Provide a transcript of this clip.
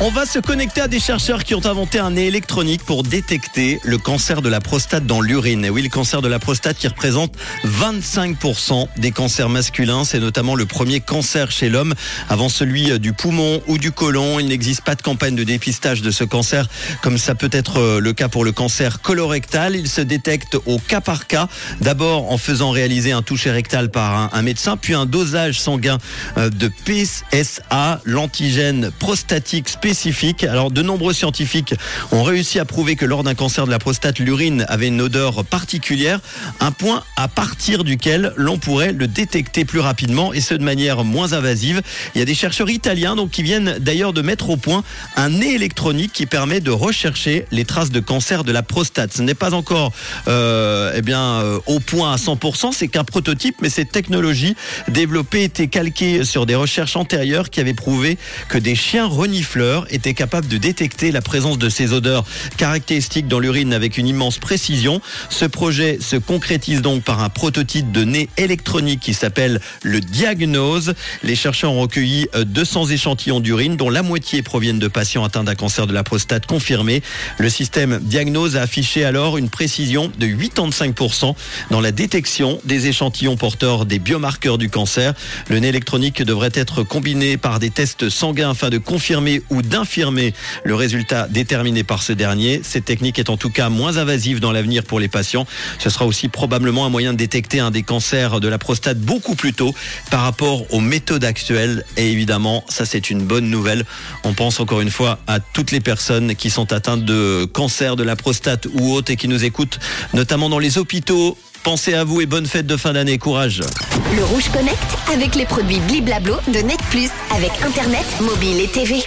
On va se connecter à des chercheurs qui ont inventé un nez électronique pour détecter le cancer de la prostate dans l'urine. Et oui, le cancer de la prostate qui représente 25% des cancers masculins. C'est notamment le premier cancer chez l'homme. Avant celui du poumon ou du côlon, il n'existe pas de campagne de dépistage de ce cancer comme ça peut être le cas pour le cancer colorectal. Il se détecte au cas par cas. D'abord en faisant réaliser un toucher rectal par un, un médecin, puis un dosage sanguin euh, de PSA, l'antigène prostatique Alors, de nombreux scientifiques ont réussi à prouver que lors d'un cancer de la prostate, l'urine avait une odeur particulière, un point à partir duquel l'on pourrait le détecter plus rapidement et ce de manière moins invasive. Il y a des chercheurs italiens donc qui viennent d'ailleurs de mettre au point un nez électronique qui permet de rechercher les traces de cancer de la prostate. Ce n'est pas encore euh, eh bien euh, au point à 100%, c'est qu'un prototype, mais cette technologie développée était calquée sur des recherches antérieures qui avaient prouvé que des chiens renifleurs était capable de détecter la présence de ces odeurs caractéristiques dans l'urine avec une immense précision. Ce projet se concrétise donc par un prototype de nez électronique qui s'appelle le Diagnose. Les chercheurs ont recueilli 200 euh, échantillons d'urine dont la moitié proviennent de patients atteints d'un cancer de la prostate confirmé. Le système Diagnose a affiché alors une précision de 85% dans la détection des échantillons porteurs des biomarqueurs du cancer. Le nez électronique devrait être combiné par des tests sanguins afin de confirmer ou d'infirmer le résultat déterminé par ce dernier. Cette technique est en tout cas moins invasive dans l'avenir pour les patients. Ce sera aussi probablement un moyen de détecter un des cancers de la prostate beaucoup plus tôt par rapport aux méthodes actuelles. Et évidemment, ça c'est une bonne nouvelle. On pense encore une fois à toutes les personnes qui sont atteintes de cancer de la prostate ou autres et qui nous écoutent, notamment dans les hôpitaux. Pensez à vous et bonne fête de fin d'année. Courage. Le Rouge Connect avec les produits Bliblablo de Net Plus avec Internet, mobile et TV.